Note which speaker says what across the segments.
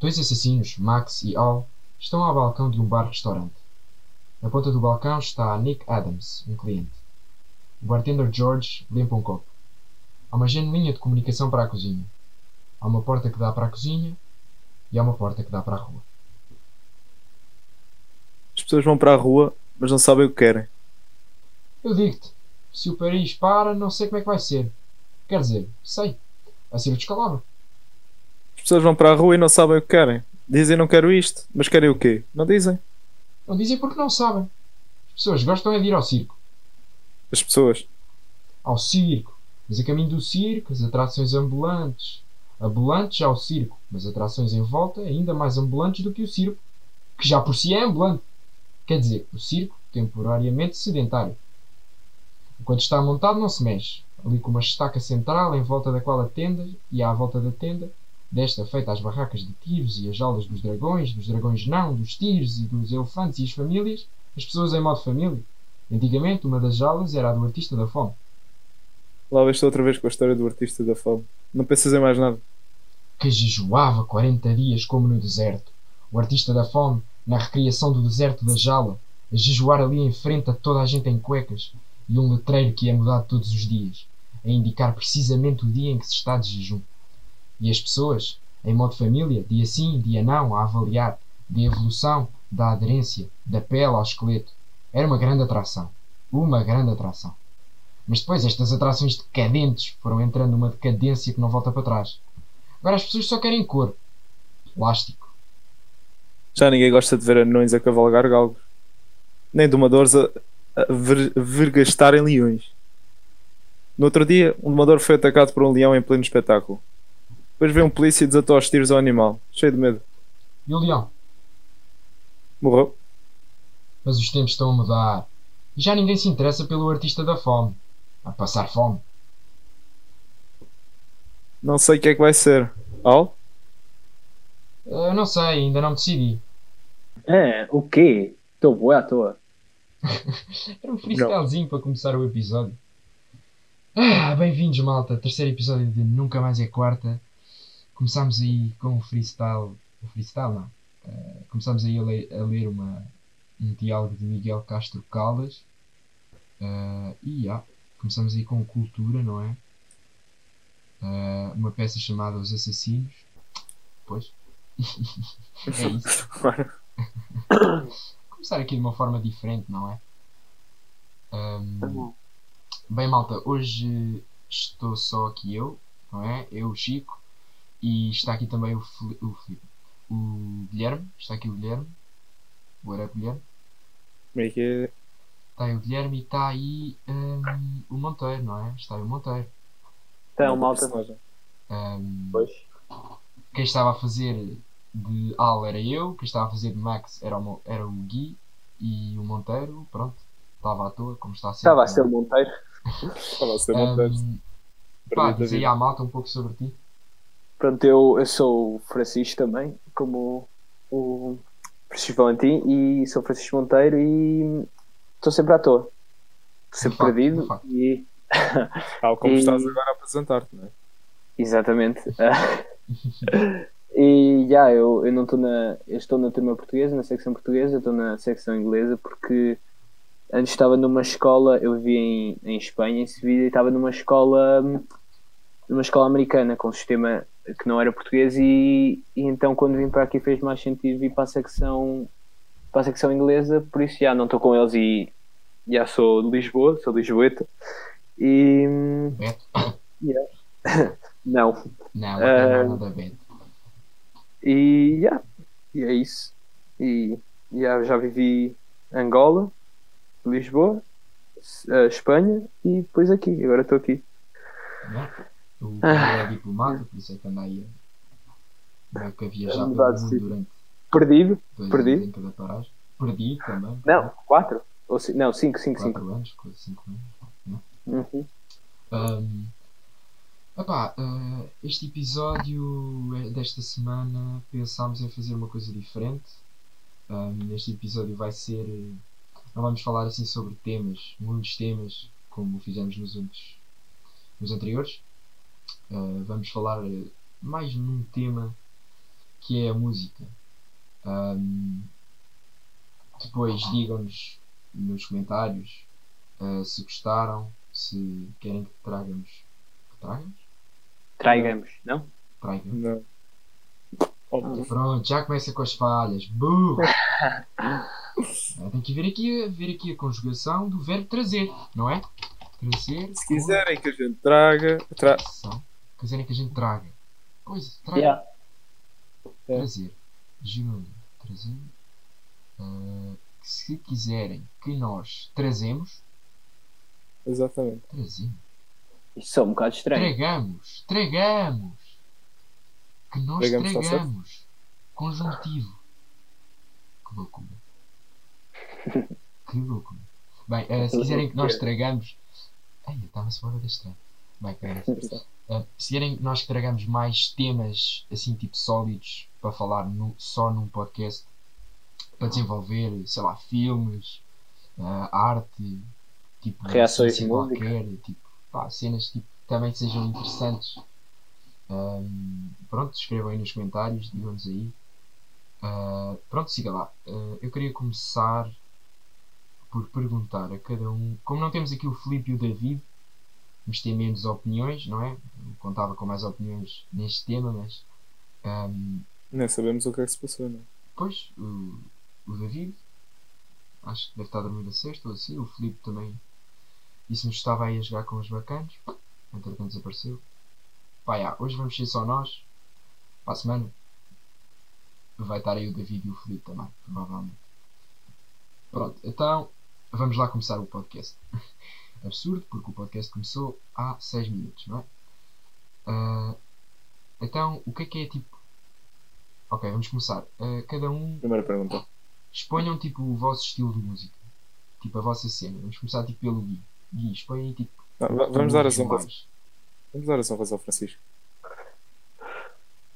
Speaker 1: Dois assassinos, Max e Al, estão ao balcão de um bar-restaurante. Na ponta do balcão está Nick Adams, um cliente. O bartender George limpa um copo. Há uma janelinha de comunicação para a cozinha. Há uma porta que dá para a cozinha e há uma porta que dá para a rua.
Speaker 2: As pessoas vão para a rua, mas não sabem o que querem.
Speaker 1: Eu digo-te, se o Paris para, não sei como é que vai ser. Quer dizer, sei. Vai ser o descalabro.
Speaker 2: As pessoas vão para a rua e não sabem o que querem. Dizem não quero isto, mas querem o quê? Não dizem.
Speaker 1: Não dizem porque não sabem. As pessoas gostam é de ir ao circo.
Speaker 2: As pessoas.
Speaker 1: Ao circo. Mas a caminho do circo, as atrações ambulantes. Ambulantes ao circo, mas atrações em volta ainda mais ambulantes do que o circo, que já por si é ambulante. Quer dizer, o circo, temporariamente sedentário. Enquanto está montado, não se mexe. Ali com uma estaca central em volta da qual a tenda, e à volta da tenda, desta feita às barracas de tiros e as jaulas dos dragões, dos dragões não, dos tiros e dos elefantes e as famílias, as pessoas em modo família. Antigamente, uma das jaulas era a do artista da fome.
Speaker 2: Lá veste outra vez com a história do artista da fome. Não pensas em mais nada.
Speaker 1: Que jejuava 40 dias como no deserto. O artista da fome, na recriação do deserto da jaula, a jejuar ali em frente a toda a gente em cuecas, e um letreiro que é mudado todos os dias, a indicar precisamente o dia em que se está de jejum. E as pessoas, em modo família, dia sim, dia não, a avaliar, de evolução, da aderência, da pele ao esqueleto. Era uma grande atração. Uma grande atração. Mas depois estas atrações decadentes foram entrando numa decadência que não volta para trás. Agora as pessoas só querem cor. Plástico.
Speaker 2: Já ninguém gosta de ver anões a cavalgar galgos. Nem domadores a, a ver, vergastarem leões. No outro dia, um domador foi atacado por um leão em pleno espetáculo. Depois veio um polícia e desatou aos tiros ao animal, cheio de medo.
Speaker 1: E o leão?
Speaker 2: Morreu.
Speaker 1: Mas os tempos estão a mudar. E já ninguém se interessa pelo artista da fome. A passar fome.
Speaker 2: Não sei o que é que vai ser. Al?
Speaker 1: Eu não sei, ainda não decidi.
Speaker 3: É, o quê? Estou boa à toa.
Speaker 1: Era um freestylezinho para começar o episódio. Ah, bem-vindos, malta. Terceiro episódio de Nunca Mais é Quarta. Começámos aí com o freestyle. O freestyle não. Uh, começámos aí a, ler, a ler uma, um diálogo de Miguel Castro Caldas. Uh, e yeah, começamos aí com Cultura, não é? Uh, uma peça chamada Os Assassinos. Pois. é isso. Começar aqui de uma forma diferente, não é? Um, bem, malta, hoje estou só aqui eu, não é? Eu, Chico, e está aqui também o, o, o Guilherme. Está aqui o Guilherme. What up, Guilherme?
Speaker 2: Como é que é?
Speaker 1: Está aí o Guilherme e está aí um, o Monteiro, não é? Está aí o Monteiro.
Speaker 3: Então, malta.
Speaker 1: Um,
Speaker 3: Pois.
Speaker 1: quem estava a fazer de Al era eu, quem estava a fazer de Max era o, era o Gui e o Monteiro, pronto, estava à toa, como está a ser.
Speaker 3: Estava a ser o Monteiro.
Speaker 2: Estava a ser bom teste.
Speaker 1: Um, pá, diz aí à malta um pouco sobre ti.
Speaker 3: Pronto, eu, eu sou o Francisco também, como o Francisco Valentim, e sou Francisco Monteiro e estou sempre à toa. Estou sempre
Speaker 1: facto,
Speaker 3: perdido e.
Speaker 2: Tal como
Speaker 3: E-
Speaker 2: estás agora a apresentar-te, não é?
Speaker 3: Exatamente. e já, eu, eu não estou na. Eu estou na turma portuguesa, na secção portuguesa, estou na secção inglesa porque antes estava numa escola, eu vi em, em Espanha, em Sevilha, e estava numa escola numa escola americana com um sistema que não era português e, e então quando vim para aqui fez mais sentido vir para a secção para a secção inglesa, por isso já não estou com eles e já sou de Lisboa, sou lisboeta e
Speaker 1: Beto?
Speaker 3: não,
Speaker 1: Não, não é nada Beto.
Speaker 3: E, yeah, e é isso. E yeah, já vivi Angola, Lisboa, eh, Espanha e depois aqui. Agora estou aqui.
Speaker 1: Não? O
Speaker 3: Ah.
Speaker 1: é diplomata, por isso é que anda aí a, viajar pelo mundo durante
Speaker 3: Perdido?
Speaker 1: dois
Speaker 3: Perdido?
Speaker 1: anos em cada paragem. Perdido também.
Speaker 3: Não, quatro? Ou não, cinco, cinco, cinco.
Speaker 1: Quatro anos, quase cinco anos. Não?
Speaker 3: Uhum.
Speaker 1: Um, epá, uh, este episódio eh, desta semana pensámos em fazer uma coisa diferente. Um, este episódio vai ser. Não vamos falar assim sobre temas, muitos temas, como fizemos nos, outros, nos anteriores. Uh, vamos falar eh, mais num tema que é a música. Ahm, depois digam-nos nos comentários ah, se gostaram, se querem que tragamos. Que tragamos?
Speaker 3: Traigamos, não?
Speaker 1: Traigamos.
Speaker 2: Não. Óbvio.
Speaker 1: Pronto, já começa com as falhas. Burro! Ah, Tem que ver aqui, ver aqui a conjugação do verbo trazer, não é? Trazer.
Speaker 2: Se quiserem que a gente traga. Tra...
Speaker 1: Trazer. Quiserem que a gente traga. Pois, traga.
Speaker 3: Yeah.
Speaker 2: É.
Speaker 1: Trazer. Gerúndio. Trazer. Ah, se quiserem que nós trazemos,
Speaker 2: Exatamente.
Speaker 1: trazemos.
Speaker 3: Isso é um bocado estranho.
Speaker 1: Tragamos. Tragamos. Que nós
Speaker 2: Tragamos,
Speaker 1: tragamos. Conjuntivo. Que loucura. que loucura. Bem, ah, se quiserem que nós tragamos. Ai, eu estava-se fora deste estranho. Bem. Uh, se querem que nós tragamos mais temas assim tipo sólidos para falar no- só num podcast para desenvolver, sei lá, filmes, uh, arte, tipo
Speaker 3: Reações música.
Speaker 1: qualquer, tipo, pá, cenas tipo, também que sejam interessantes. Um, pronto, escrevam aí nos comentários, digam-nos aí. Uh, pronto, siga lá. Eu queria começar por perguntar a cada um, como não temos aqui o Filipe e o David, vamos ter menos opiniões, não é? Eu contava com mais opiniões neste tema, mas um,
Speaker 2: Nem sabemos o que é que se passou, não é?
Speaker 1: Pois, o, o David, acho que deve estar a dormir a sexta ou assim. O Filipe também disse-nos que estava aí a jogar com os bacanos. Entretanto desapareceu. Pá, já, hoje vamos ser só nós. Para a semana vai estar aí o David e o Filipe também, provavelmente. Pronto, então vamos lá começar o podcast. Absurdo, porque o podcast começou há 6 minutos, não é? Ah, então, o que é que é tipo. Ok, vamos começar. Ah, cada um
Speaker 2: Primeira pergunta.
Speaker 1: exponham tipo o vosso estilo de música. Tipo a vossa cena. Vamos começar tipo pelo Gui. Gui, expõe aí tipo.
Speaker 2: Não,
Speaker 1: tu
Speaker 2: vamos dar honras.
Speaker 1: mais.
Speaker 2: Vamos dar as honras ao Francisco.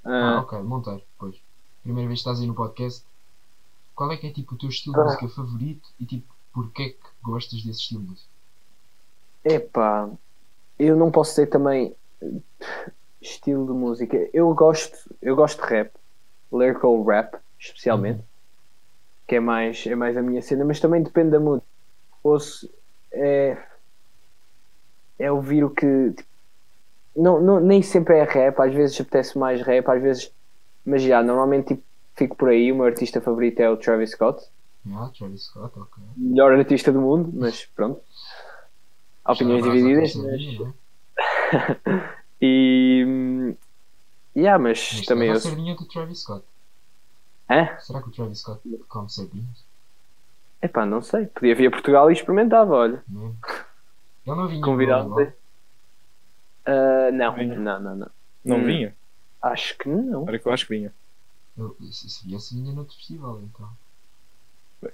Speaker 1: Ah,
Speaker 3: Ah,
Speaker 1: ok, Monteiro, pois. Primeira vez que estás aí no podcast. Qual é que é tipo o teu estilo
Speaker 3: Ah.
Speaker 1: de música favorito e tipo porquê que gostas desse estilo de música?
Speaker 3: epá, eu não posso dizer também eh, estilo de música. Eu gosto, eu gosto de rap, lyrical rap, especialmente, que é mais, é mais a minha cena, mas também depende da música. Ouço, é, é ouvir o que tipo, não, não, nem sempre é rap, às vezes apetece mais rap, às vezes, mas já, normalmente tipo, fico por aí. O meu artista favorito é o Travis Scott,
Speaker 1: Ah, Travis Scott, ok.
Speaker 3: melhor artista do mundo, mas pronto. Há opiniões divididas, mas
Speaker 1: sardinha, não é?
Speaker 3: E. Yeah, mas
Speaker 1: Mas
Speaker 3: também eu.
Speaker 1: a sardinha do Travis Scott.
Speaker 3: Hã?
Speaker 1: Será que o Travis Scott come sardinhas?
Speaker 3: Epá, não sei. Podia vir a Portugal e experimentava, olha.
Speaker 1: Não é? Ele não vinha
Speaker 3: Convidado. Ah, não,
Speaker 2: Vinha.
Speaker 3: não, não, não.
Speaker 2: Não
Speaker 3: Hum.
Speaker 2: vinha?
Speaker 3: Acho que não.
Speaker 2: Era que eu acho que vinha.
Speaker 1: Eu- Se se viesse vinha noutro festival então.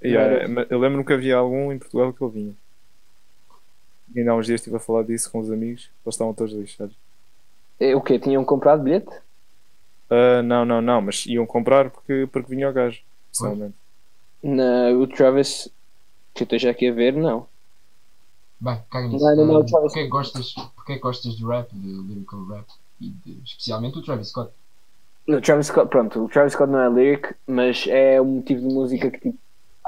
Speaker 2: E,
Speaker 3: era-
Speaker 2: ah, mas eu lembro que havia algum em Portugal que ele vinha. E ainda há uns dias estive a falar disso com os amigos. Eles estavam todos lixados.
Speaker 3: É, O quê? Tinham comprado bilhete?
Speaker 2: Ah, não, não, não. Mas iam comprar porque, porque vinha o gajo. Pessoalmente.
Speaker 3: Na, o Travis, que eu esteja aqui a ver, não.
Speaker 1: Bem, caga nisso.
Speaker 3: Não, não, não,
Speaker 1: Ah,
Speaker 3: Travis-
Speaker 1: Porquê que gostas, porquê que gostas de rap, de lyrical rap? E de, especialmente o Travis Scott.
Speaker 3: O Travis Scott, pronto, o Travis Scott não é lyric, mas é um tipo de música que tipo,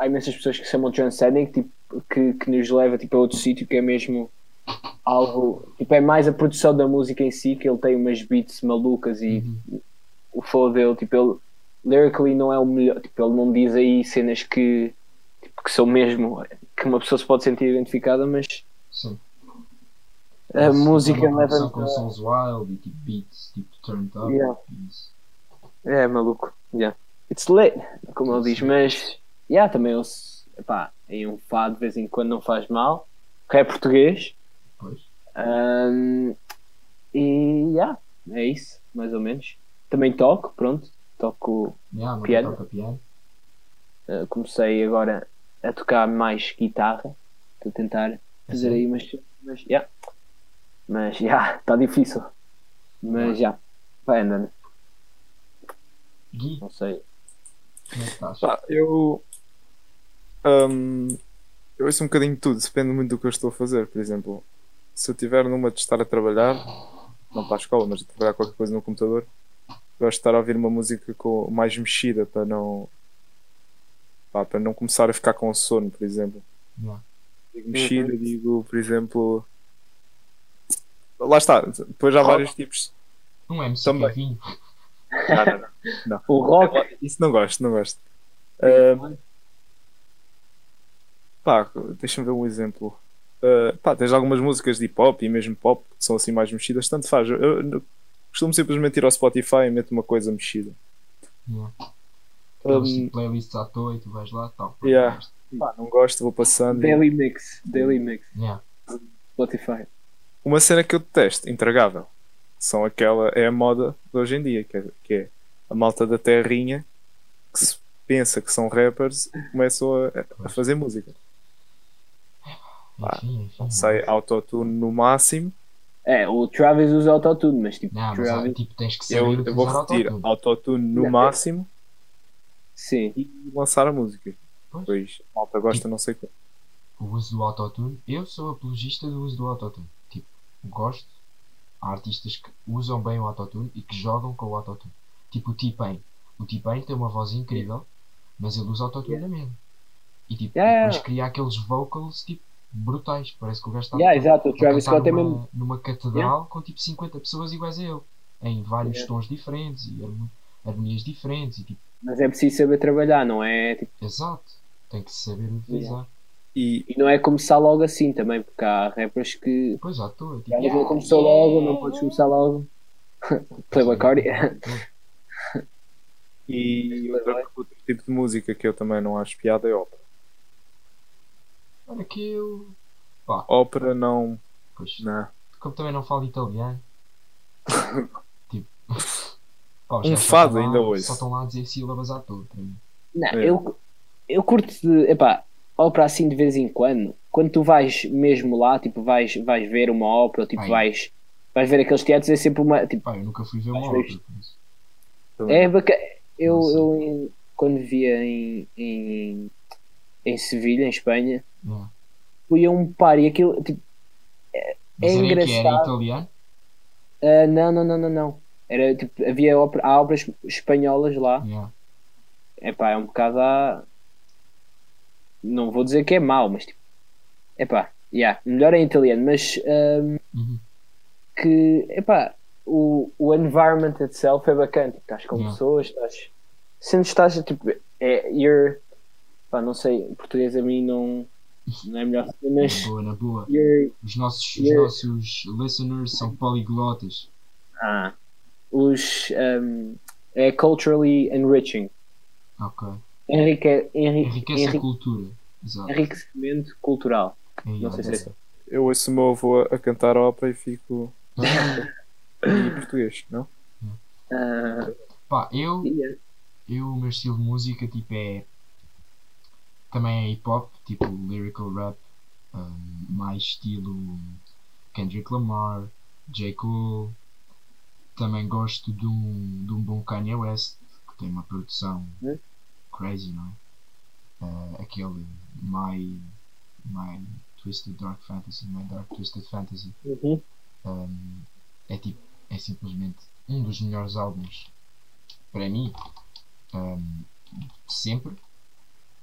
Speaker 3: há imensas pessoas que se chamam transcending, tipo, que, que nos leva tipo, a outro sítio que é mesmo algo. Tipo, é mais a produção da música em si, que ele tem umas beats malucas e
Speaker 1: Uhum.
Speaker 3: o flow dele, tipo, ele lyrically não é o melhor, tipo, ele não diz aí cenas que, tipo, que são mesmo que uma pessoa se pode sentir identificada, mas
Speaker 1: Sim.
Speaker 3: a
Speaker 1: Isso,
Speaker 3: música
Speaker 1: produção
Speaker 3: leva
Speaker 1: com sons wild e tipo beats, tipo turned up.
Speaker 3: Yeah. É maluco. Yeah. It's lit, como ele diz, mas yeah, também eu epá, em um fado de vez em quando não faz mal. Rap português.
Speaker 1: Pois.
Speaker 3: Ahm, e yeah, é isso, mais ou menos. Também toco, pronto. Toco,
Speaker 1: Yeah,
Speaker 3: Piano.
Speaker 1: toca piano.
Speaker 3: uh, comecei agora a tocar mais guitarra. Estou a tentar fazer
Speaker 1: Assim.
Speaker 3: aí umas. Mas yeah. Mas já, está difícil. Mas já, vai andando.
Speaker 1: Gui,
Speaker 3: Não sei.
Speaker 1: como é que estás?
Speaker 2: Pá, eu. Hum, eu ouço um bocadinho de tudo, depende muito do que eu estou a fazer. Por exemplo, se eu estiver numa de estar a trabalhar, não para a escola, mas a trabalhar qualquer coisa no computador, gosto de estar a ouvir uma música com, mais mexida para não. pá, para não começar a ficar com sono, por exemplo.
Speaker 1: Yeah.
Speaker 2: Digo mexida, digo, por exemplo. Lá está, depois há vários tipos.
Speaker 1: Um MC
Speaker 2: Também.
Speaker 1: Kevinho.
Speaker 2: Não, não, não.
Speaker 3: O rock.
Speaker 2: Isso não gosto, não gosto. Ah, pá, deixa-me ver um exemplo. Ah, pá, tens algumas músicas de hip hop e mesmo pop que são assim mais mexidas, tanto faz. Eu, eu costumo simplesmente ir ao Spotify e meto uma coisa mexida.
Speaker 1: Yeah.
Speaker 2: Um,
Speaker 1: Aqueles tipo playlists à toa e tu vais lá tal.
Speaker 2: Yeah. pá, não gosto, vou passando.
Speaker 3: Daily Mix. Daily Mix.
Speaker 1: Yeah.
Speaker 3: Spotify.
Speaker 2: Uma cena que eu detesto, intragável, são aquela, é a moda de hoje em dia, que é, que é a malta da terrinha que se pensa que são rappers e começam a, a fazer música. Pá, sei, autotune no máximo.
Speaker 3: É, o Travis usa autotune, mas tipo,
Speaker 1: Não, mas
Speaker 3: Travis.
Speaker 1: tipo, tens que saber
Speaker 2: Eu, eu vou repetir
Speaker 1: autotune.
Speaker 2: autotune no
Speaker 3: Não.
Speaker 2: máximo
Speaker 3: Sim.
Speaker 2: e lançar a música.
Speaker 1: Pois.
Speaker 2: Pois a malta gosta, não sei o quê.
Speaker 1: o uso do autotune, eu sou apologista do uso do autotune. Tipo, gosto. Há artistas que usam bem o autotune e que jogam com o autotune. Tipo o T-Pain. O T-Pain tem uma voz incrível, mas ele usa autotune na mesma. E tipo,
Speaker 3: Yeah,
Speaker 1: depois cria aqueles vocals tipo brutais. Parece que o gajo está
Speaker 3: Yeah, exato, o Travis Scott é
Speaker 1: numa,
Speaker 3: mesmo.
Speaker 1: numa catedral com tipo 50 pessoas iguais a ele. Em vários
Speaker 3: Yeah.
Speaker 1: tons diferentes e harmo- harmonias diferentes e tipo,
Speaker 3: Mas é preciso saber trabalhar, não é? Tipo,
Speaker 1: exato. Tem que saber utilizar.
Speaker 2: E
Speaker 3: e não é começar logo assim também, porque há rappers que.
Speaker 1: Pois toa. Tipo,
Speaker 3: não começou logo, não podes começar logo. Playboy Cardi.
Speaker 2: E outra- outro tipo de música que eu também não acho piada é ópera.
Speaker 1: Olha que eu.
Speaker 2: Ópera não.
Speaker 1: Pois,
Speaker 2: não.
Speaker 1: como também não falo italiano. tipo. pá,
Speaker 2: Um fado
Speaker 1: estão lá-
Speaker 2: ainda ouço.
Speaker 1: Só estão lá a dizer sílabas à toa para mim.
Speaker 3: Não,
Speaker 2: É.
Speaker 3: eu, eu curto de. Epá, ópera assim de vez em quando. Quando tu vais mesmo lá, tipo, vais, vais ver uma ópera, tipo,
Speaker 1: Ai.
Speaker 3: vais, vais ver aqueles teatros, é sempre uma. Tipo,
Speaker 1: Pá, eu nunca fui ver uma ópera,
Speaker 3: é bacana. Eu, eu quando via em, em, em Sevilha, em Espanha,
Speaker 1: Yeah.
Speaker 3: fui a um par e aquilo. Tipo, É
Speaker 1: Mas era em que era
Speaker 3: engraçado.
Speaker 1: italiano?
Speaker 3: ah, não, não, não, não, não. Era, tipo, havia ópera, há óperas espanholas lá.
Speaker 1: Yeah.
Speaker 3: Epá, é um bocado a... Não vou dizer que é mau, mas tipo... Epá, yeah, melhor em italiano, mas hum,
Speaker 1: Uhum.
Speaker 3: que... Epá, o, o environment itself é bacana. Tipo, estás com
Speaker 1: Yeah.
Speaker 3: pessoas, estás... Sentes estás, tipo... É, you're... Pá, não sei, em português a mim não... Não é melhor mas...
Speaker 1: boa, na boa. Os nossos, os nossos listeners são poliglotas.
Speaker 3: ah, os... hum, é culturally enriching.
Speaker 1: Ok.
Speaker 3: Enrique, enri,
Speaker 1: Enriquece a
Speaker 3: enri,
Speaker 1: cultura. Exato.
Speaker 3: enriquecimento cultural.
Speaker 1: É,
Speaker 3: Não sei se é
Speaker 2: Eu ouço o meu avô a cantar ópera e fico. em português, não?
Speaker 3: Ah,
Speaker 1: Pá, eu,
Speaker 3: yeah.
Speaker 1: eu, o meu estilo de música, tipo, é. Também é hip hop, tipo lyrical rap, um, mais estilo Kendrick Lamar, J. Cole. Também gosto de um, de um bom Kanye West, que tem uma produção
Speaker 3: Hum?
Speaker 1: crazy, não é? Uh, aquele My, My Twisted Dark Fantasy, My Dark Twisted Fantasy.
Speaker 3: Uhum.
Speaker 1: Um, é tipo é simplesmente um dos melhores álbuns para mim um, de sempre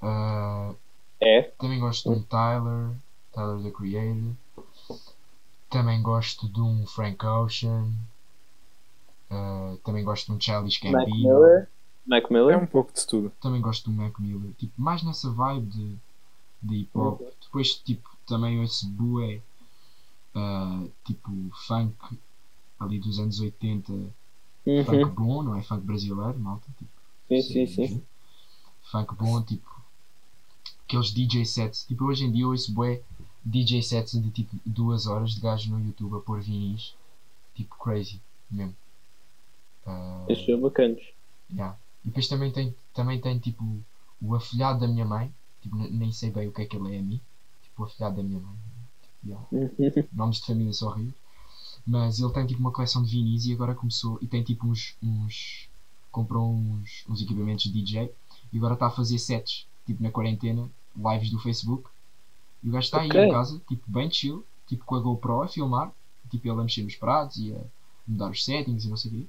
Speaker 1: Uh,
Speaker 3: É.
Speaker 1: também gosto de um Tyler Tyler the Creator também gosto de um Frank Ocean Uh, também gosto de um Childish
Speaker 3: Mac
Speaker 1: Gambino
Speaker 3: Miller. Mac
Speaker 2: É
Speaker 3: Miller.
Speaker 2: um pouco de tudo.
Speaker 1: também gosto do Mac Miller tipo mais nessa vibe de, de hip hop depois tipo também ouço bué uh, tipo funk ali dos anos 80 funk
Speaker 3: Uhum.
Speaker 1: bom, não é funk brasileiro, malta. Tipo,
Speaker 3: Sim, sim, sim.
Speaker 1: sim. Funk bom, tipo, aqueles DJ sets. Tipo, hoje em dia eu ouço bué DJ sets de tipo duas horas de gajo no YouTube a pôr vinis. Tipo, crazy, mesmo. Ah,
Speaker 3: Esses são bacanas.
Speaker 1: yeah. E depois também tem, também tem tipo o afilhado da minha mãe. Tipo, ne- nem sei bem o que é que ele é a mim. Tipo, o afilhado da minha mãe. Tipo, yeah nomes de família são horríveis. Mas ele tem tipo uma coleção de vinis e agora começou. E tem tipo uns. uns comprou uns, uns equipamentos de DJ e agora está a fazer sets, tipo na quarentena, lives do Facebook. E o gajo está
Speaker 3: Ok.
Speaker 1: aí em casa, tipo bem chill, tipo com a GoPro a filmar, tipo ele a mexer nos pratos e a mudar os settings e não sei o quê.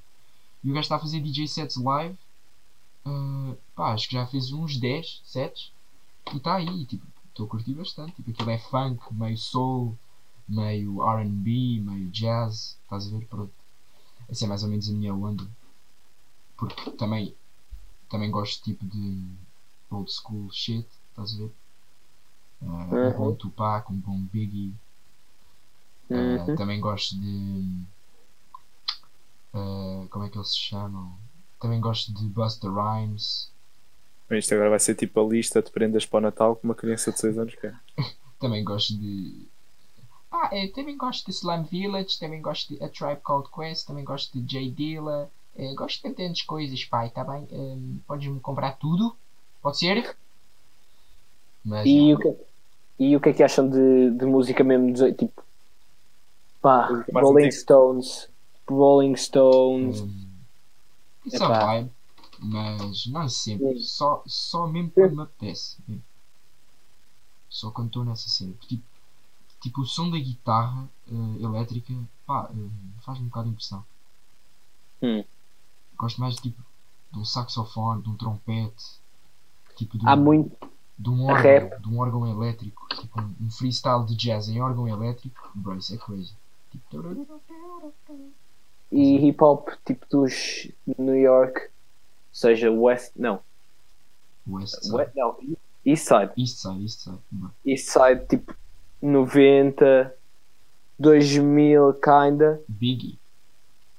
Speaker 1: E o gajo está a fazer DJ sets live. Uh, pá, acho que já fez uns 10 sets. E está aí, tipo, estou a curtir bastante. Tipo, aquilo é funk, meio soul, meio RB, meio jazz. Estás a ver? Pronto. Essa é mais ou menos a minha onda. Porque também, também gosto tipo de old school shit. Estás a ver? Uh, Um
Speaker 3: Uhum.
Speaker 1: bom Tupac, um bom Biggie. Uh, também gosto de. uh, como é que eles se chamam? Também gosto de Buster Rhymes.
Speaker 2: Bem, Isto agora vai ser tipo a lista de prendas para o Natal que uma criança de 6 anos quer.
Speaker 1: Também gosto de. Ah, eu também gosto de Slum Village. Também gosto de A Tribe Called Quest. Também gosto de J Dilla. eh, gosto de tantas coisas, pai, tá bem? Um, Podes-me comprar tudo? Pode ser? Mas.
Speaker 3: E o que, e o que é que acham de, de música mesmo? de- Tipo, pá, Rolling
Speaker 2: antiga.
Speaker 3: Stones, Rolling Stones.
Speaker 1: um, isso é vibe. Mas não sempre.
Speaker 3: Sim.
Speaker 1: Só, só mesmo quando me apetece. Só quando estou nessa cena. Tipo, tipo, o som da guitarra eh, elétrica pá, eh, faz-me um bocado de impressão.
Speaker 3: Hum.
Speaker 1: Gosto mais tipo de um saxofone, de um trompete, tipo de
Speaker 3: Há
Speaker 1: um,
Speaker 3: muito.
Speaker 1: de um
Speaker 3: rap.
Speaker 1: órgão, de um órgão elétrico, tipo um, um freestyle de jazz em órgão elétrico, bro, isso é crazy. Tipo,
Speaker 3: E hip hop, tipo dos New York, seja West. Não,
Speaker 1: West Side,
Speaker 3: West, não East Side.
Speaker 1: East Side, East Side.
Speaker 3: East Side, tipo 90, 2000, kinda.
Speaker 1: Biggie,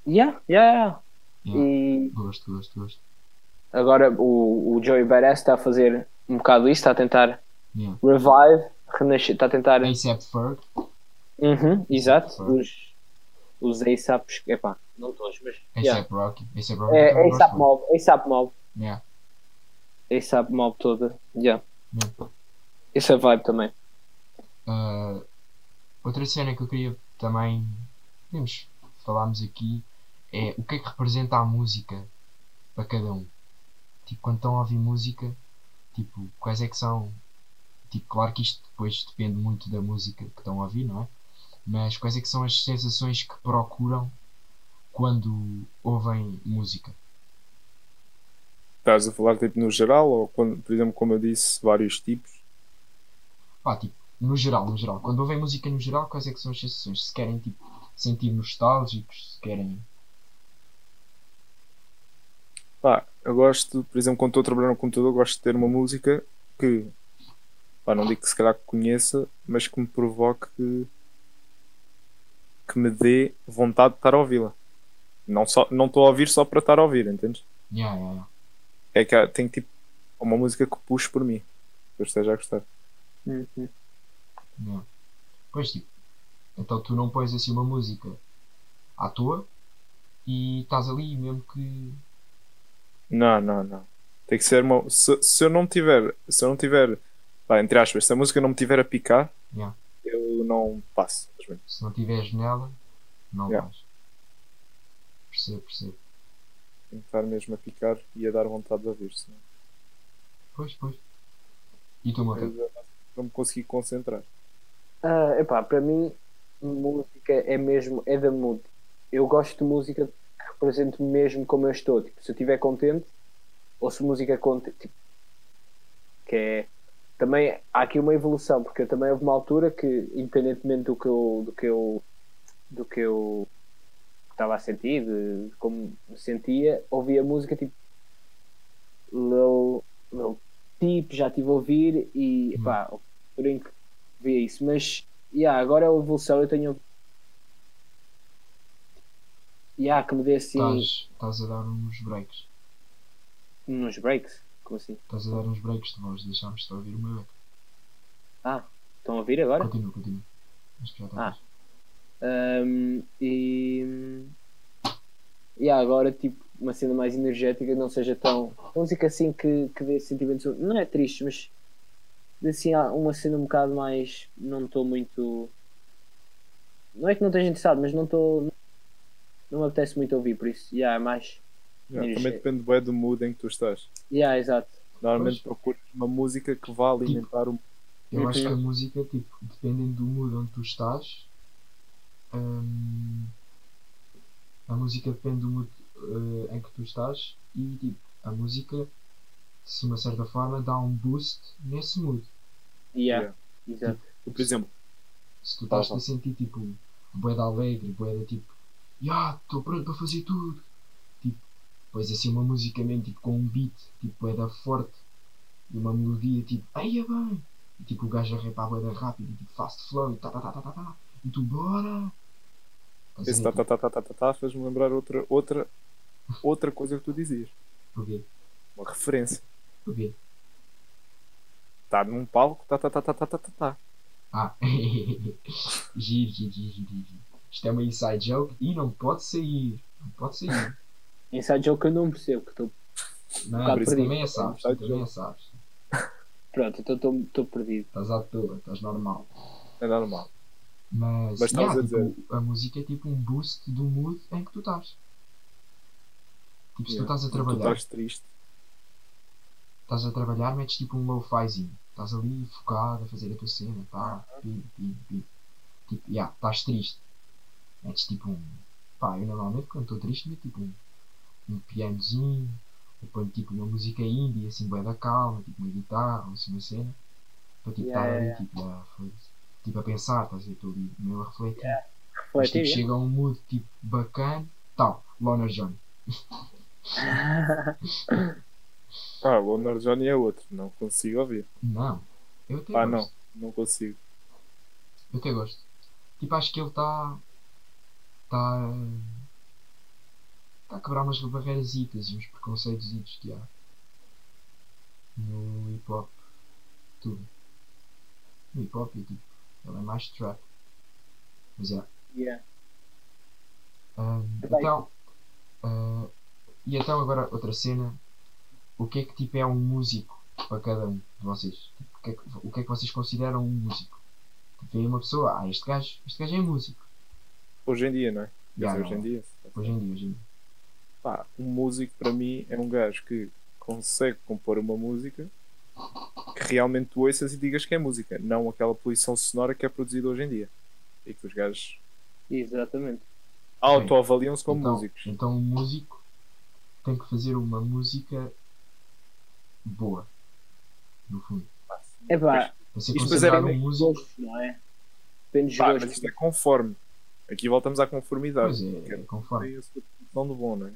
Speaker 3: Yeah, yeah, yeah.
Speaker 1: Yeah.
Speaker 3: E
Speaker 1: gosto, gosto, gosto.
Speaker 3: Agora o, o Joey Badass está a fazer um bocado isto, está a tentar
Speaker 1: Yeah.
Speaker 3: revive, renascer, está a tentar.
Speaker 1: ASAP Ferg,
Speaker 3: Uhum, exato.
Speaker 1: Ferg.
Speaker 3: Os, os ASAPs, epá, não todos, mas.
Speaker 1: ASAP
Speaker 3: Yeah.
Speaker 1: Rocky, ASAP Rocky
Speaker 3: É,
Speaker 1: também
Speaker 3: ASAP Mob, ASAP Mob.
Speaker 1: Yeah.
Speaker 3: ASAP Mob toda. Yeah.
Speaker 1: Yeah.
Speaker 3: Essa vibe também.
Speaker 1: Uh, outra cena que eu queria também podemos falarmos aqui é o que é que representa a música para cada um. Tipo, quando estão a ouvir música, tipo, quais é que são. Tipo, claro que isto depois depende muito da música que estão a ouvir, não é? Mas quais é que são as sensações que procuram quando ouvem música?
Speaker 2: Estás a falar tipo no geral ou quando, por exemplo, como eu disse, vários tipos?
Speaker 1: Pá, tipo, no geral, no geral. Quando ouvem música no geral, quais é que são as sensações? Se querem, tipo, sentir nostálgicos, se querem.
Speaker 2: Pá, eu gosto, por exemplo, quando estou a trabalhar no computador, gosto de ter uma música que, pá, não digo que se calhar conheça, mas que me provoque que, que me dê vontade de estar a ouvi-la. Não só- não estou a ouvir só para estar a ouvir, entendes?
Speaker 1: Yeah, yeah, yeah.
Speaker 2: É que há- tem tipo uma música que puxe por mim, que eu esteja a gostar.
Speaker 3: Uhum.
Speaker 1: Yeah. Pois tipo, então tu não pões assim uma música à toa e estás ali mesmo que.
Speaker 2: Não, não, não. Tem que ser uma. Se, se eu não tiver, se eu não tiver, pá, entre aspas, se a música não me tiver a picar,
Speaker 1: Yeah.
Speaker 2: eu não passo.
Speaker 1: Se não tiveres nela, não
Speaker 2: Yeah.
Speaker 1: vais. Percebo, percebo.
Speaker 2: Tem que estar mesmo a picar e a dar vontade de ouvir, senão
Speaker 1: Pois, pois. E tu, Monteiro?
Speaker 2: eu não me consegui concentrar.
Speaker 3: Ah, epá, para mim, música é mesmo, é da mood. Eu gosto de música que represente mesmo como eu estou. Tipo, se eu estiver contente, ouço música contente. Tipo, que é. Também há aqui uma evolução, porque eu também houve uma altura que, independentemente do que eu. do que eu. do que eu estava a sentir, de como me sentia, ouvia música tipo. Lil, Lil Peep, já estive a ouvir e
Speaker 1: Hum.
Speaker 3: pá, por em que via isso, mas yeah, agora a evolução eu tenho yeah, que me dê assim
Speaker 1: Estás, estás a dar uns breaks.
Speaker 3: nos breaks, como assim?
Speaker 1: Estás a dar uns breaks de voz, deixámos-te ouvir uma beca.
Speaker 3: Ah, estão a ouvir agora?
Speaker 1: Continua, continua. Acho que já está.
Speaker 3: Ah. Um, e e agora tipo uma cena mais energética não seja tão música assim que, que dê sentimentos não é triste mas assim ah, uma cena um bocado mais não estou muito não é que não esteja interessado mas não estou não me apetece muito ouvir por isso yeah, é mais
Speaker 2: Yeah, também depende bué do mood em que tu estás.
Speaker 3: yeah, exato
Speaker 2: Normalmente
Speaker 1: Pois.
Speaker 2: procuras uma música que vá alimentar o
Speaker 1: Eu acho que a
Speaker 3: Uhum.
Speaker 1: música, tipo, dependendo do mood onde tu estás, hum, a música depende do mood eh, em que tu estás e tipo, a música, de uma certa forma, dá um boost nesse mood.
Speaker 3: Yeah. Exato.
Speaker 2: Por exemplo,
Speaker 1: Se tu estás
Speaker 2: Tá, tá.
Speaker 1: a sentir tipo boeda alegre, boeda tipo, já, estou pronto para fazer tudo. Tipo, depois assim uma música mesmo, tipo, com um beat, tipo, é da forte. E uma melodia, tipo, eia bem. E tipo, o gajo a repar a rápido, tipo, fast flow, e tá, tá, tá, tá, tá, tá. E tu, bora. Assim,
Speaker 2: Esse
Speaker 1: tá,
Speaker 2: tá, tá, tá, tá, tá, tá fez-me lembrar outra, outra, outra coisa que tu dizias.
Speaker 1: Porquê?
Speaker 2: Uma referência.
Speaker 1: Porquê?
Speaker 2: Tá num palco, tá, tá, tá, tá, tá, tá, tá.
Speaker 1: Ah, giro, giro, giro, giro. Isto é uma inside joke e não pode sair. Não pode sair.
Speaker 3: Inside joke eu não percebo, que estou.
Speaker 1: Não, tu
Speaker 3: perdido.
Speaker 1: também é sabes, tu também é
Speaker 2: joke.
Speaker 1: sabes.
Speaker 3: Pronto, então estou perdido.
Speaker 1: Estás à toa, estás normal.
Speaker 2: É normal.
Speaker 1: Mas,
Speaker 2: Mas
Speaker 1: yeah,
Speaker 2: a dizer-
Speaker 1: tipo, a música é tipo um boost do mood em que tu estás. Tipo, se tu
Speaker 2: Yeah.
Speaker 1: estás a
Speaker 2: Tu
Speaker 1: trabalhar,
Speaker 2: estás triste.
Speaker 1: estás a trabalhar, metes tipo um low-fizinho. Estás ali focado a fazer a tua cena, tá? Pi, pi, pi. Tipo, yeah, estás triste. Metes tipo um. Pá, eu normalmente quando estou triste meto tipo um, um pianozinho, ou ponho tipo uma música indie, assim, bem da calma, tipo uma guitarra, ou assim uma cena. Para tipo estar
Speaker 3: Yeah,
Speaker 1: ali,
Speaker 3: yeah,
Speaker 1: tipo, ah, foda-se. tipo a pensar, estás a ver? Estou ali meio a refletir. Mas
Speaker 3: Refletir,
Speaker 1: tipo, chega a um mood tipo bacana, tal, Loner John.
Speaker 2: Ah, o Honor Johnny é outro. Não consigo ouvir.
Speaker 1: Não, eu até
Speaker 2: Ah,
Speaker 1: gosto.
Speaker 2: não. Não consigo.
Speaker 1: Eu até gosto. Tipo, acho que ele está. Está. Está a quebrar umas barreiras e uns preconceitos que há no hip hop. Tudo. No hip hop, é tipo. Ele é mais trap. Mas é.
Speaker 3: Yeah.
Speaker 1: Ahm,
Speaker 3: Vai.
Speaker 1: então. ah, e então agora outra cena. O que é que tipo é um músico para cada um de vocês? Tipo, o, que é que, o que é que vocês consideram um músico? Tipo, vem uma pessoa, ah, este gajo, este gajo é músico.
Speaker 2: Hoje em dia, não é? Hoje em dia.
Speaker 1: Hoje em dia, hoje em dia.
Speaker 2: Pá, um músico para mim é um gajo que consegue compor uma música que realmente tu ouças e digas que é música, não aquela poluição sonora que é produzida hoje em dia. E que os gajos
Speaker 3: Exatamente.
Speaker 2: autoavaliam-se como
Speaker 1: então,
Speaker 2: músicos.
Speaker 1: Então um músico tem que fazer uma música boa. No fundo.
Speaker 3: É pá,
Speaker 2: Isto era
Speaker 1: um músico.
Speaker 3: não é? Depende dos
Speaker 2: Pá, mas isto é conforme. Aqui voltamos à conformidade.
Speaker 1: Pois é, é conforme.
Speaker 2: Tem a sua definição do bom, não é?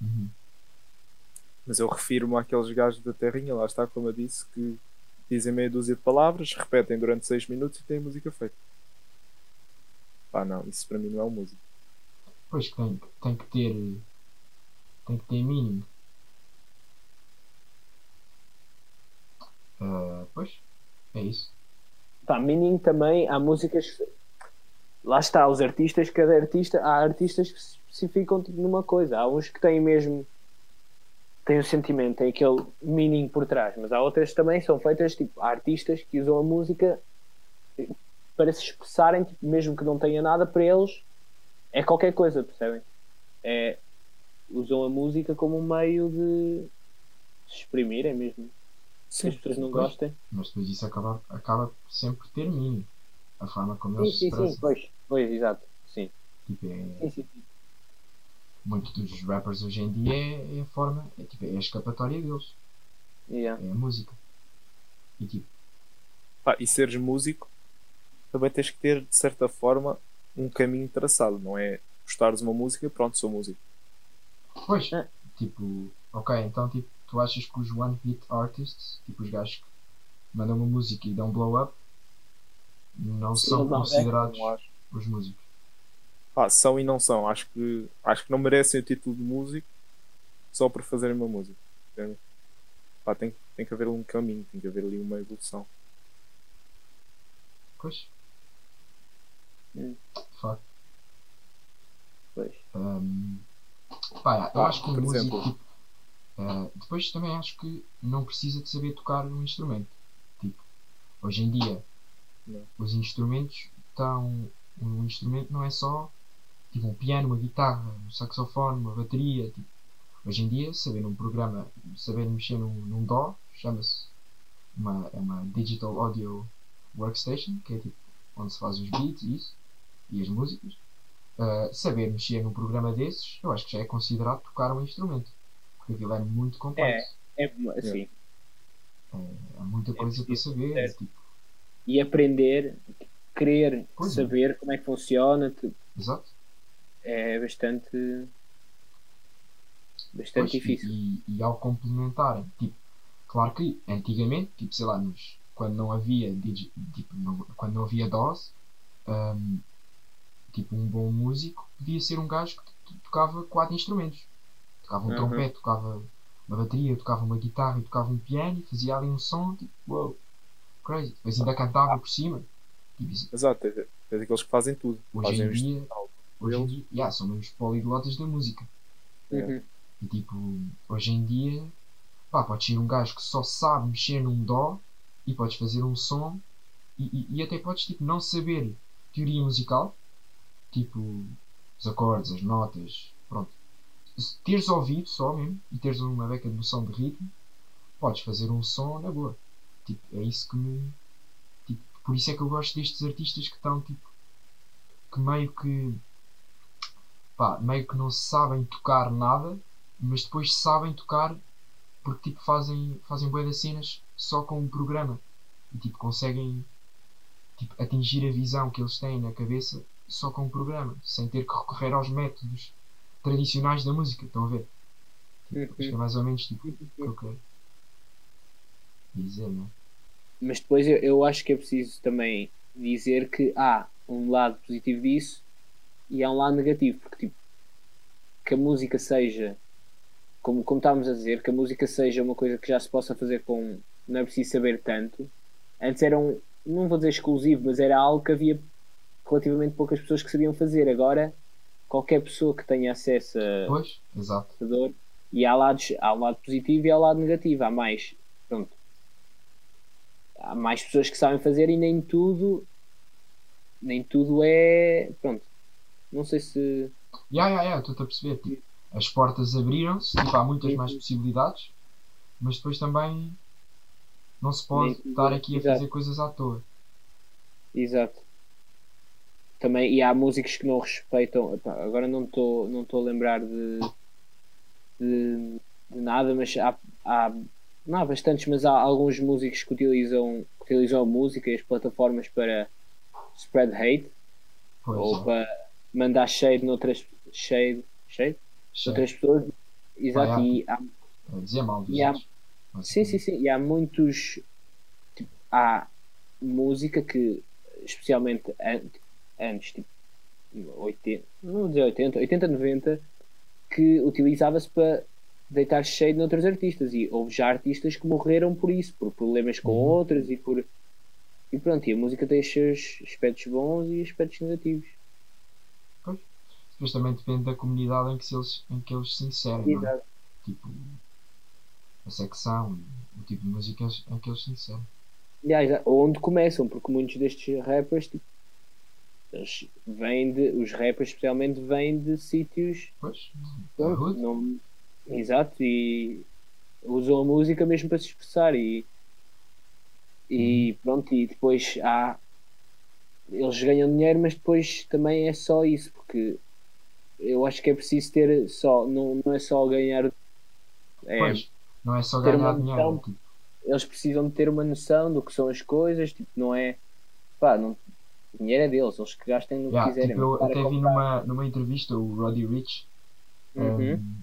Speaker 1: Uhum.
Speaker 2: Mas eu refiro-me àqueles gajos da terrinha, lá está, como eu disse, que dizem meia dúzia de palavras, repetem durante seis minutos e têm a música feita. Pá, não, isso para mim não é um músico.
Speaker 1: Pois que tem, tem que ter. Tem que ter mínimo. Ah, pois, é isso.
Speaker 3: Pá, meaning também, há músicas. Lá está, os artistas, cada artista, há artistas que se especificam tipo, numa coisa. Há uns que têm mesmo. têm o sentimento, têm aquele meaning por trás, mas há outras que também são feitas, tipo, há artistas que usam a música para se expressarem, tipo, mesmo que não tenha nada para eles, é qualquer coisa, percebem? É, usam a música como um meio de se exprimirem mesmo. Se as pessoas não
Speaker 1: pois.
Speaker 3: gostem.
Speaker 1: Mas depois isso acaba, acaba sempre por ter mínimo. A forma como
Speaker 3: Sim,
Speaker 1: eles se
Speaker 3: sim, sim, pois, pois, exato. Sim,
Speaker 1: Tipo, é,
Speaker 3: sim, sim. sim.
Speaker 1: muitos dos rappers hoje em dia é, é a forma, é, tipo, é a escapatória deles.
Speaker 3: Yeah.
Speaker 1: É a música. E tipo,
Speaker 2: Pá, e seres músico, também tens que ter, de certa forma, um caminho traçado. Não é gostares de uma música, pronto, sou músico.
Speaker 1: pois,
Speaker 3: É.
Speaker 1: tipo, ok, então tipo, tu achas que os one hit artists, tipo os gajos que mandam uma música e dão blow up, não são
Speaker 3: não,
Speaker 1: considerados os músicos.
Speaker 2: Pá, são e não são. Acho que, acho que não merecem o título de músico só por fazerem uma música. Pá, tem, tem que haver um caminho, tem que haver ali uma evolução.
Speaker 1: Pois.
Speaker 3: Hum.
Speaker 1: De facto.
Speaker 3: Pois.
Speaker 1: Hum, pá, eu
Speaker 2: Ah,
Speaker 1: acho que um
Speaker 2: por
Speaker 1: músico,
Speaker 2: exemplo.
Speaker 1: tipo, eh, depois também acho que não precisa de saber tocar um instrumento. Tipo, hoje em dia,
Speaker 2: Não.
Speaker 1: os instrumentos estão. Um instrumento não é só tipo um piano, uma guitarra, um saxofone, uma bateria. Tipo, hoje em dia, saber um programa, saber mexer num, num DAW, chama-se uma, é uma Digital Audio Workstation, que é tipo onde se faz os beats e isso, e as músicas. uh, saber mexer num programa desses, eu acho que já é considerado tocar um instrumento. Porque aquilo é muito complexo.
Speaker 3: É.
Speaker 1: É, há muita coisa para saber.
Speaker 3: é.
Speaker 1: Tipo,
Speaker 3: E aprender, querer
Speaker 1: Pois é.
Speaker 3: saber como é que funciona, tu-
Speaker 1: exato.
Speaker 3: é bastante. bastante
Speaker 1: Pois,
Speaker 3: difícil.
Speaker 1: E, e ao complementarem, tipo, claro que antigamente, tipo, sei lá, nos, quando não havia tipo, não- quando não havia DOS, hum, tipo, um bom músico podia ser um gajo que to- tocava quatro instrumentos. Tocava um
Speaker 3: Uhum.
Speaker 1: trompete, tocava uma bateria, tocava uma guitarra e tocava um piano e fazia ali um som, tipo, wow, crazy. Depois ainda cantava por cima. Tipo,
Speaker 2: Exato, é, é daqueles que fazem tudo.
Speaker 1: hoje
Speaker 2: fazem
Speaker 1: em dia, hoje em dia, yeah, são os poliglotas da música.
Speaker 3: Uhum.
Speaker 1: E tipo, hoje em dia, pá, podes ser um gajo que só sabe mexer num dó e podes fazer um som e, e, e até podes tipo, não saber teoria musical, tipo os acordes, as notas, pronto. Se teres ouvido só mesmo e teres uma beca de noção de ritmo, podes fazer um som na boa. Tipo, é isso que me. Tipo, por isso é que eu gosto destes artistas que estão tipo. que meio que. pá, meio que não sabem tocar nada, mas depois sabem tocar porque tipo fazem, fazem bué das cenas só com um programa e tipo conseguem tipo, atingir a visão que eles têm na cabeça só com um programa, sem ter que recorrer aos métodos tradicionais da música, estão a ver? Acho que é mais ou menos tipo, o que eu quero dizer, não?
Speaker 3: Mas depois eu, eu acho que é preciso também dizer que há um lado positivo disso e há um lado negativo, porque tipo, que a música seja, como, como estávamos a dizer, que a música seja uma coisa que já se possa fazer com. não é preciso saber tanto. Antes era um, não vou dizer exclusivo, mas era algo que havia relativamente poucas pessoas que sabiam fazer. Agora, qualquer pessoa que tenha acesso a,
Speaker 1: Pois, exato.
Speaker 3: computador e há lados há um lado positivo e há um lado negativo há mais há mais pessoas que sabem fazer e nem tudo nem tudo é pronto não sei se
Speaker 1: Ya, ya, ya, estou-te a perceber. Tipo, as portas abriram-se, tipo, há muitas mais possibilidades, mas depois também não se pode
Speaker 3: Nem
Speaker 1: estar aqui a
Speaker 3: exato.
Speaker 1: fazer coisas à toa.
Speaker 3: exato também e há músicos que não respeitam agora não estou não estou a lembrar de, de, de nada mas há, há não há bastantes mas há alguns músicos que utilizam que utilizam a música e as plataformas para spread hate
Speaker 1: Pois,
Speaker 3: ou
Speaker 1: é.
Speaker 3: para mandar shade noutras shade, shade?
Speaker 1: Cheio.
Speaker 3: noutras pessoas exato
Speaker 1: Ah,
Speaker 3: e há,
Speaker 1: mal dos
Speaker 3: E há- sim sim sim e há muitos tipo, há música que especialmente an- antes tipo 80 não vou dizer 80 80 90 que utilizava-se para deitar shade noutros artistas e houve já artistas que morreram por isso por problemas com
Speaker 1: Uhum.
Speaker 3: outros e por e pronto e a música tem os seus aspectos bons e aspectos negativos
Speaker 1: Depois também depende da comunidade em que, eles, em que eles se inserem. não é? Tipo, a secção, o tipo de música em que eles se inserem.
Speaker 3: Aliás, onde começam, porque muitos destes rappers, tipo, eles vêm de, os rappers especialmente vêm de sítios
Speaker 1: Pois,
Speaker 3: não, exato e usam a música mesmo para se expressar e, e pronto, e depois há eles ganham dinheiro, mas depois também é só isso, porque eu acho que é preciso ter só, não, não é só ganhar é,
Speaker 1: pois, não é só ganhar
Speaker 3: uma
Speaker 1: dinheiro.
Speaker 3: noção.
Speaker 1: Tipo,
Speaker 3: eles precisam de ter uma noção do que são as coisas, tipo, não é pá, não, o dinheiro é deles, eles que gastem no que
Speaker 1: yeah,
Speaker 3: quiserem.
Speaker 1: tipo, eu até vi numa, numa entrevista o Roddy Rich
Speaker 3: Uhum.
Speaker 1: Um,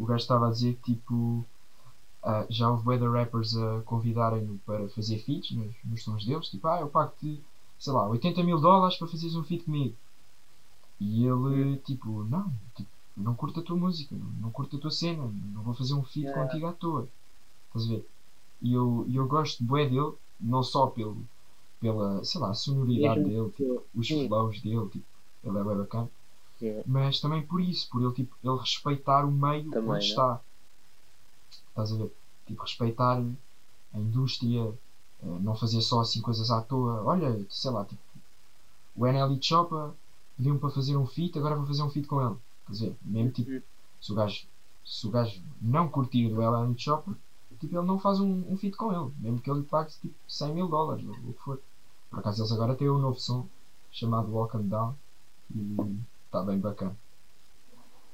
Speaker 1: o gajo estava a dizer que tipo ah, já houve weather rappers a convidarem-no para fazer feats nos, nos sons deles, tipo, ah, eu pago-te, sei lá, 80 mil dólares para fazeres um feat comigo. E ele, tipo, não, tipo, não curto a tua música, não, não curto a tua cena, não vou fazer um feat
Speaker 3: Yeah.
Speaker 1: contigo à toa. Estás a ver? E eu, eu gosto bué dele, não só pelo, pela, sei lá, a sonoridade dele, tipo, os flows dele, tipo, ele é bem bacana
Speaker 3: Yeah.
Speaker 1: mas também por isso, por ele, tipo, ele respeitar o meio
Speaker 3: Também,
Speaker 1: onde
Speaker 3: né?
Speaker 1: está. Estás a ver? Tipo, respeitar a indústria, eh, não fazer só assim coisas à toa. Olha, sei lá, tipo, o NL e pediam para fazer um feat, agora vou fazer um feat com ele. Quer dizer, mesmo tipo,
Speaker 3: Uhum.
Speaker 1: se o gajo, se o gajo não curtir do NL e tipo, ele não faz um, um feat com ele, mesmo que ele lhe pague tipo 100 mil dólares, ou o que for. Por acaso eles agora têm um novo som chamado Walk 'em Down e Está bem bacana.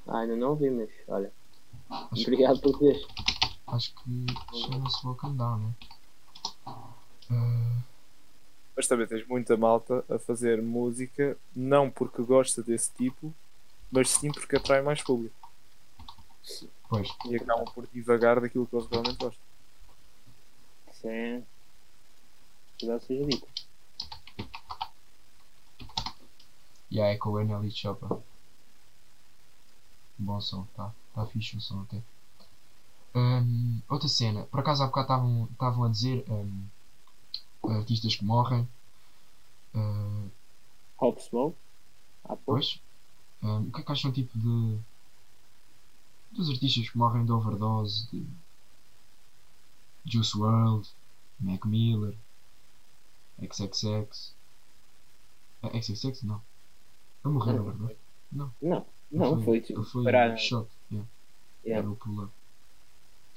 Speaker 3: Ah, ainda não vi, mas olha.
Speaker 1: Acho,
Speaker 3: Obrigado por teres.
Speaker 1: acho que chama-se Down, né? Ah,
Speaker 2: Mas também tens muita malta a fazer música, não porque gosta desse tipo, mas sim porque atrai mais público.
Speaker 1: pois,
Speaker 2: E acabam por divagar daquilo que eles realmente gostam.
Speaker 3: É. Cuidado seja dito.
Speaker 1: E aí é com o Enel Chopper. Bom som, tá? Tá fixe o som até. Hum, outra cena, por acaso há bocado estavam- a dizer hum, artistas que morrem. Ah,
Speaker 3: Hop Smoke.
Speaker 1: Pois. Hum, o que é que acham tipo de. dos artistas que morrem de overdose, de Juice WRLD, Mac Miller, XXX. XXX? Não. Ele morreu,
Speaker 3: Não,
Speaker 1: na verdade.
Speaker 3: Não,
Speaker 1: Ele
Speaker 3: não, foi tipo.
Speaker 1: Ele foi
Speaker 3: para-
Speaker 1: shot. Yeah.
Speaker 3: Yeah.
Speaker 1: Era o pull-up.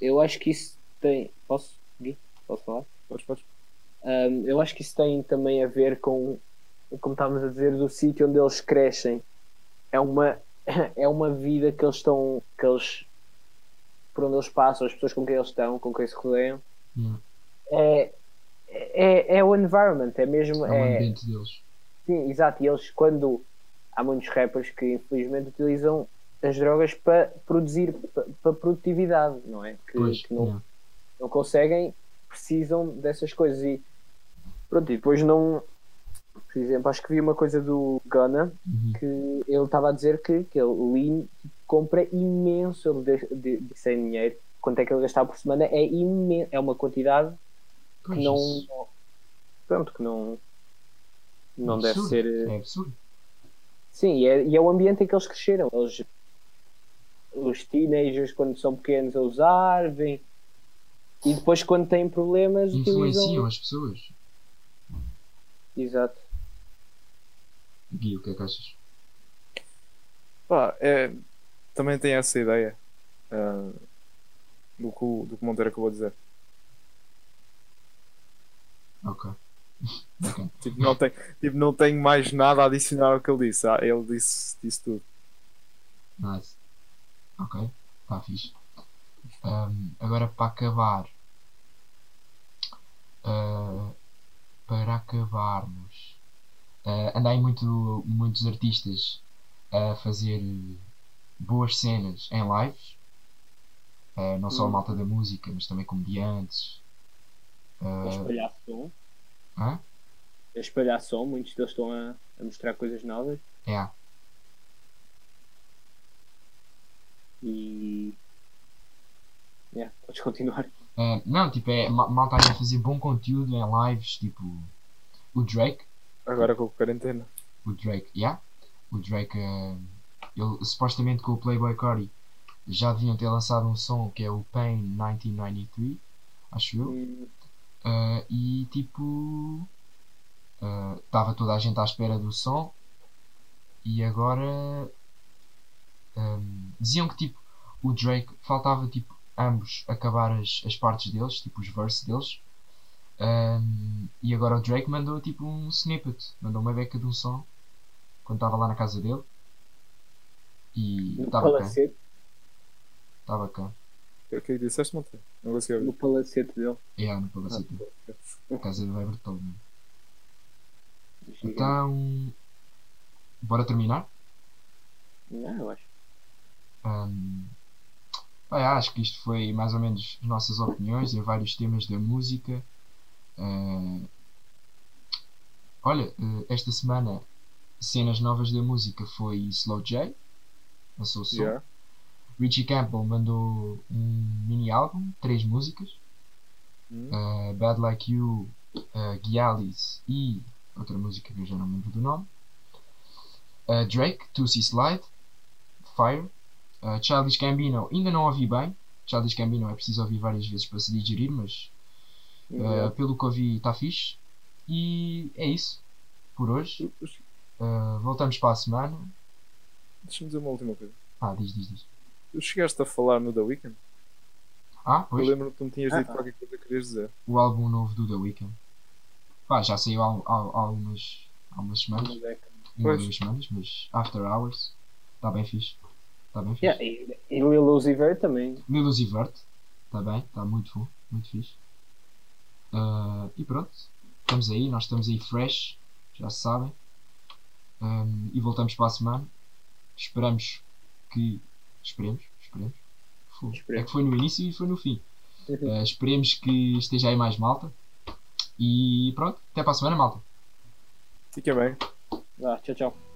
Speaker 3: Eu acho que isso tem. Posso? Gui? Posso falar?
Speaker 2: Podes, podes.
Speaker 3: Um, eu acho que isso tem também a ver com, como estávamos a dizer, do sítio onde eles crescem. É uma, é uma vida que eles estão, que eles, por onde eles passam, as pessoas com quem eles estão, com quem se rodeiam.
Speaker 1: Yeah.
Speaker 3: É, é, é o environment, é mesmo.
Speaker 1: É o
Speaker 3: É,
Speaker 1: ambiente deles.
Speaker 3: sim, exato. E eles, quando há muitos rappers que infelizmente utilizam as drogas para produzir, para, para produtividade, não é? Que,
Speaker 1: Pois,
Speaker 3: que não,
Speaker 1: yeah.
Speaker 3: não conseguem, precisam dessas coisas e pronto, e depois não por exemplo, acho que vi uma coisa do Gunna
Speaker 1: Uhum.
Speaker 3: que ele estava a dizer que, que ele, o Lean tipo, compra imenso ele de, de, de sem dinheiro quanto é que ele gastava por semana é imenso, é uma quantidade que
Speaker 1: Pois,
Speaker 3: não
Speaker 1: isso
Speaker 3: pronto, que não não
Speaker 1: é
Speaker 3: deve
Speaker 1: absurdo.
Speaker 3: ser eh,
Speaker 1: É absurdo.
Speaker 3: Sim, e é, e é o ambiente em que eles cresceram. Eles, os teenagers, quando são pequenos, a usar, vêm. E depois, quando têm problemas,
Speaker 1: Influenciam
Speaker 3: utilizam.
Speaker 1: as pessoas.
Speaker 3: Exato.
Speaker 1: Gui, o que é que achas?
Speaker 2: Pá, é, também tem essa ideia ah, do, que o, do que o Monteiro acabou de dizer.
Speaker 1: Ok.
Speaker 2: Tipo, não, tem, tipo, não tenho mais nada a adicionar ao que ele disse. Ah, ele disse, disse tudo.
Speaker 1: Nice. Ok, está fixe. Ahm, agora para acabar. ah, para acabarmos. Uh, andei muito, muitos artistas a fazer boas cenas em lives. Ah, não só a
Speaker 3: Hum.
Speaker 1: malta da música, mas também comediantes.
Speaker 3: A
Speaker 1: Ah,
Speaker 3: espalhar som.
Speaker 1: Hã?
Speaker 3: A espalhar som. Muitos deles estão a, a mostrar coisas novas.
Speaker 1: É,
Speaker 3: E. Yeah, podes continuar.
Speaker 1: Ah, não, tipo, é ma- malta a fazer bom conteúdo em lives, tipo o Drake.
Speaker 2: Agora com a quarentena.
Speaker 1: o Drake, yeah, o Drake, eh, ele supostamente com o Playboy Cardi já deviam ter lançado um som que é o Pain 1993, acho eu,
Speaker 3: Hum,
Speaker 1: Eh, e tipo estava toda a gente à espera do som e agora ehm, diziam que tipo o Drake faltava tipo ambos acabar as, as partes deles, tipo os verses deles. Ehm, e agora o Drake mandou tipo um snippet, mandou uma beca de um som quando estava lá na casa dele. E estava cá,
Speaker 3: palacete.
Speaker 1: estava cá.
Speaker 2: O que é que disseste, Monteiro? Não consegui ouvir.
Speaker 3: No palacete dele.
Speaker 1: É, no palacete. A casa do Everton. né? Então, bora terminar?
Speaker 3: Não, eu acho.
Speaker 1: Ahm, bem, acho que isto foi mais ou menos as nossas opiniões em vários temas da música. Ah, olha, eh, esta semana cenas novas da música foi Slow J, lançou o som.
Speaker 2: Yeah.
Speaker 1: Richie Campbell mandou um mini álbum, três músicas.
Speaker 2: Hum.
Speaker 1: Uh, Bad Like You, uh, Gialis e outra música que eu já não me lembro do nome. Uh, Drake, Tootsie Slide, Fire. Uh, Childish Gambino, ainda não ouvi bem. Childish Gambino é preciso ouvir várias vezes para se digerir, mas uh,
Speaker 3: Yeah.
Speaker 1: pelo que ouvi está fixe. E é isso por hoje. Uh, voltamos para a semana.
Speaker 2: Deixa-me dizer uma última coisa.
Speaker 1: Ah, diz, diz, diz.
Speaker 2: Tu chegaste a falar no The Weeknd?
Speaker 1: Ah,
Speaker 2: Eu
Speaker 1: pois,
Speaker 2: lembro que tu me tinhas dito
Speaker 3: Ah.
Speaker 2: qualquer coisa que querias dizer.
Speaker 1: o álbum novo do The Weeknd. Pá, já saiu há, há, há, algumas, há umas semanas.
Speaker 3: Uma
Speaker 1: duas semanas, mas After Hours está bem fixe. Está bem fixe.
Speaker 3: Yeah, e, e Lil Uzi Vert também.
Speaker 1: Lil Uzi Vert, está bem, está muito bom, muito fixe. Ah, e pronto, estamos aí, nós estamos aí fresh, já se sabem. Ahm, e voltamos para a semana. Esperamos que. Esperemos, esperemos.
Speaker 3: Esperemos.
Speaker 1: É que foi no início e foi no fim. Ah, esperemos que esteja aí mais malta. E pronto, até para a semana, malta.
Speaker 2: Fica bem.
Speaker 3: Vá, tchau, tchau.